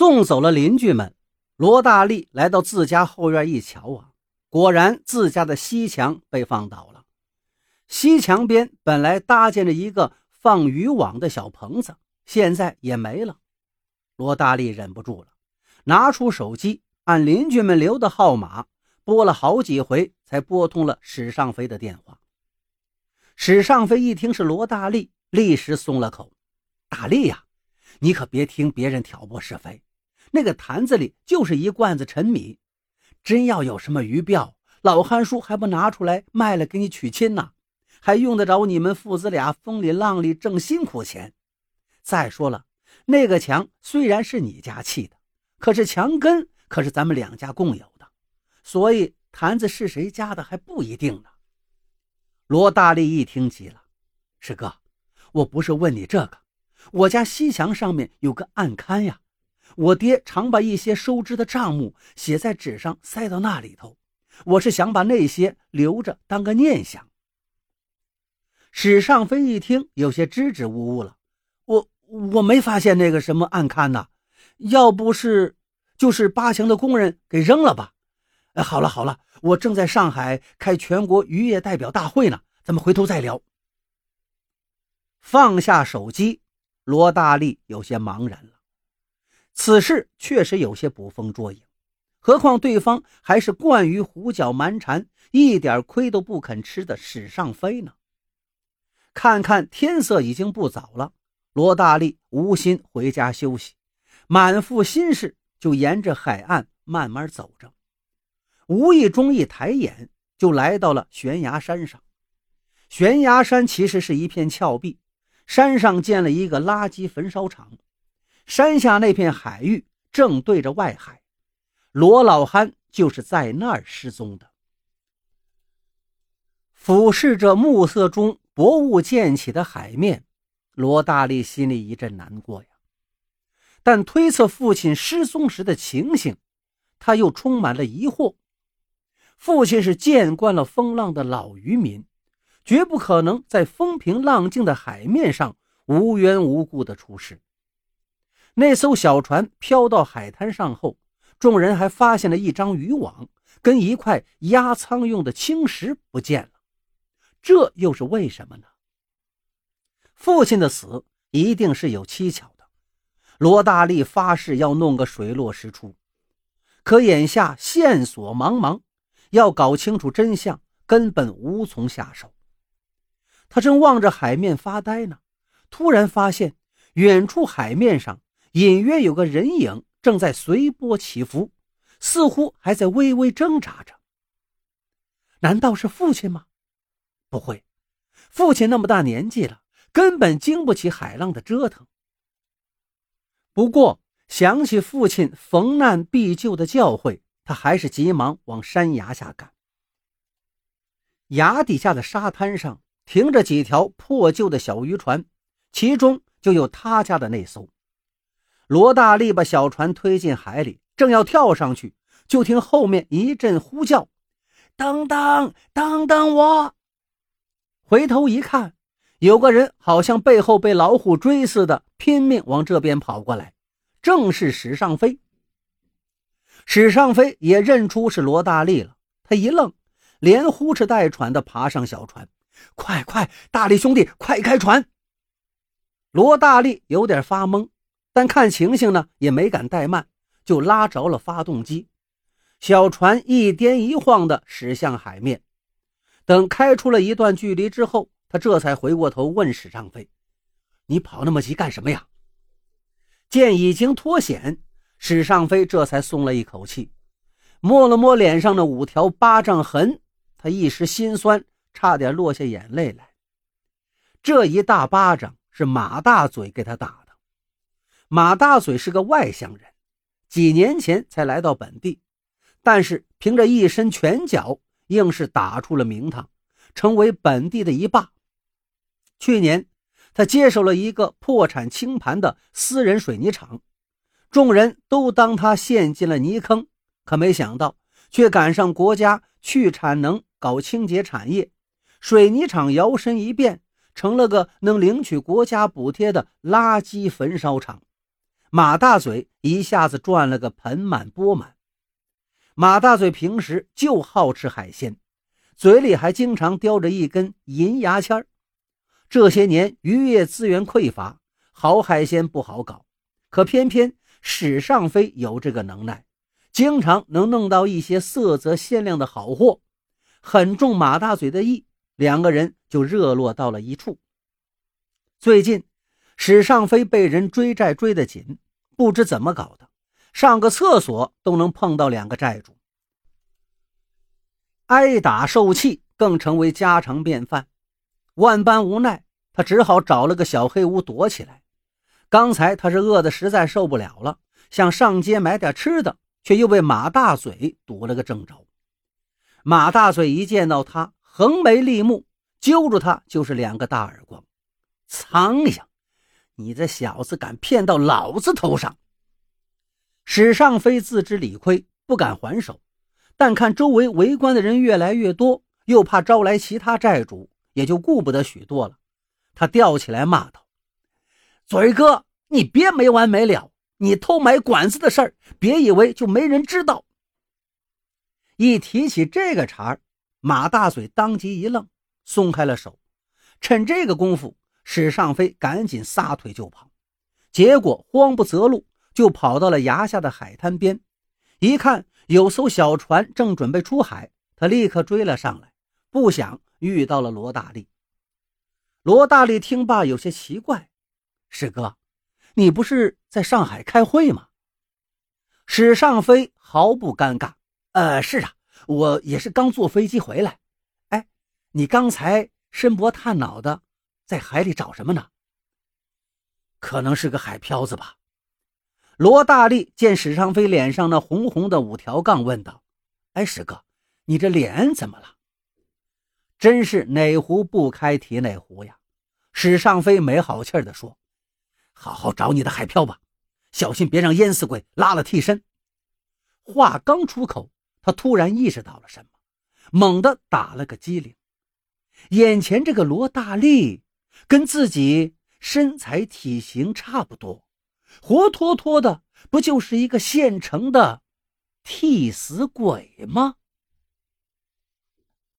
送走了邻居们，罗大力来到自家后院一瞧啊，果然自家的西墙被放倒了。西墙边本来搭建着一个放渔网的小棚子，现在也没了。罗大力忍不住了，拿出手机，按邻居们留的号码拨了好几回，才拨通了史尚飞的电话。史尚飞一听是罗大力，立时松了口：“大力呀。”你可别听别人挑拨是非，那个坛子里就是一罐子陈米，真要有什么鱼鳔，老汉叔还不拿出来卖了给你娶亲呢？还用得着你们父子俩风里浪里挣辛苦钱？再说了，那个墙虽然是你家砌的，可是墙根可是咱们两家共有的，所以坛子是谁家的还不一定呢。罗大力一听急了：“师哥，我不是问你这个。”我家西墙上面有个暗龛呀，我爹常把一些收支的账目写在纸上塞到那里头，我是想把那些留着当个念想。史尚飞一听，有些支支吾吾了，我我没发现那个什么暗龛呐，要不是就是八强的工人给扔了吧？哎，好了好了，我正在上海开全国渔业代表大会呢，咱们回头再聊。放下手机。罗大力有些茫然了，此事确实有些捕风捉影，何况对方还是惯于胡搅蛮缠、一点亏都不肯吃的史上飞呢。看看天色已经不早了，罗大力无心回家休息，满腹心事就沿着海岸慢慢走着。无意中一抬眼，就来到了悬崖山上。悬崖山其实是一片峭壁。山上建了一个垃圾焚烧厂，山下那片海域正对着外海，罗老憨就是在那儿失踪的。俯视着暮色中薄雾溅起的海面，罗大力心里一阵难过呀。但推测父亲失踪时的情形，他又充满了疑惑。父亲是见惯了风浪的老渔民。绝不可能在风平浪静的海面上无缘无故的出事。那艘小船飘到海滩上后，众人还发现了一张渔网跟一块压舱用的青石不见了。这又是为什么呢？父亲的死一定是有蹊跷的。罗大力发誓要弄个水落石出，可眼下线索茫茫，要搞清楚真相根本无从下手。他正望着海面发呆呢，突然发现远处海面上隐约有个人影正在随波起伏，似乎还在微微挣扎着。难道是父亲吗？不会，父亲那么大年纪了，根本经不起海浪的折腾。不过想起父亲逢难必救的教诲，他还是急忙往山崖下赶。崖底下的沙滩上。停着几条破旧的小渔船，其中就有他家的那艘。罗大力把小船推进海里，正要跳上去，就听后面一阵呼叫：“等等，等等我！”回头一看，有个人好像背后被老虎追似的，拼命往这边跑过来，正是史尚飞。史尚飞也认出是罗大力了，他一愣，连呼哧带喘的爬上小船。快快，大力兄弟，快开船！罗大力有点发懵，但看情形呢，也没敢怠慢，就拉着了发动机。小船一颠一晃地驶向海面。等开出了一段距离之后，他这才回过头问史尚飞：“你跑那么急干什么呀？”见已经脱险，史尚飞这才松了一口气，摸了摸脸上的五条巴掌痕，他一时心酸。差点落下眼泪来。这一大巴掌是马大嘴给他打。马大嘴是个外乡人，几年前才来到本地，但是凭着一身拳脚，硬是打出了名堂，成为本地的一霸。去年，他接手了一个破产清盘的私人水泥厂，众人都当他陷进了泥坑，可没想到，却赶上国家去产能，搞清洁产业。水泥厂摇身一变成了个能领取国家补贴的垃圾焚烧厂，马大嘴一下子赚了个盆满钵满。马大嘴平时就好吃海鲜，嘴里还经常叼着一根银牙签。这些年渔业资源匮乏，好海鲜不好搞，可偏偏史尚飞有这个能耐，经常能弄到一些色泽鲜亮的好货，很中马大嘴的意，两个人就热络到了一处。最近。史尚飞被人追债追得紧，不知怎么搞的，上个厕所都能碰到两个债主，挨打受气更成为家常便饭。万般无奈，他只好找了个小黑屋躲起来。刚才他是饿得实在受不了了，想上街买点吃的，却又被马大嘴堵了个正着。马大嘴一见到他，横眉立目，揪住他就是两个大耳光。苍蝇！你这小子敢骗到老子头上！史尚飞自知理亏，不敢还手，但看周围围观的人越来越多，又怕招来其他债主，也就顾不得许多了。他吊起来骂道：“嘴哥，你别没完没了！你偷买管子的事儿，别以为就没人知道。”一提起这个茬儿马大嘴当即一愣，松开了手。趁这个功夫。史尚飞赶紧撒腿就跑，结果慌不择路，就跑到了崖下的海滩边。一看有艘小船正准备出海，他立刻追了上来。不想遇到了罗大力。罗大力听罢有些奇怪：“史哥，你不是在上海开会吗？”史尚飞毫不尴尬：“呃，是啊，我也是刚坐飞机回来。哎，你刚才伸脖探脑的。”在海里找什么呢？可能是个海漂子吧。罗大力见史尚飞脸上那红红的五条杠，问道：“哎，史哥，你这脸怎么了？”真是哪壶不开提哪壶呀！史尚飞没好气地说：“好好找你的海漂吧，小心别让淹死鬼拉了替身。”话刚出口，他突然意识到了什么，猛地打了个激灵，眼前这个罗大力。跟自己身材体型差不多，活脱脱的不就是一个现成的替死鬼吗？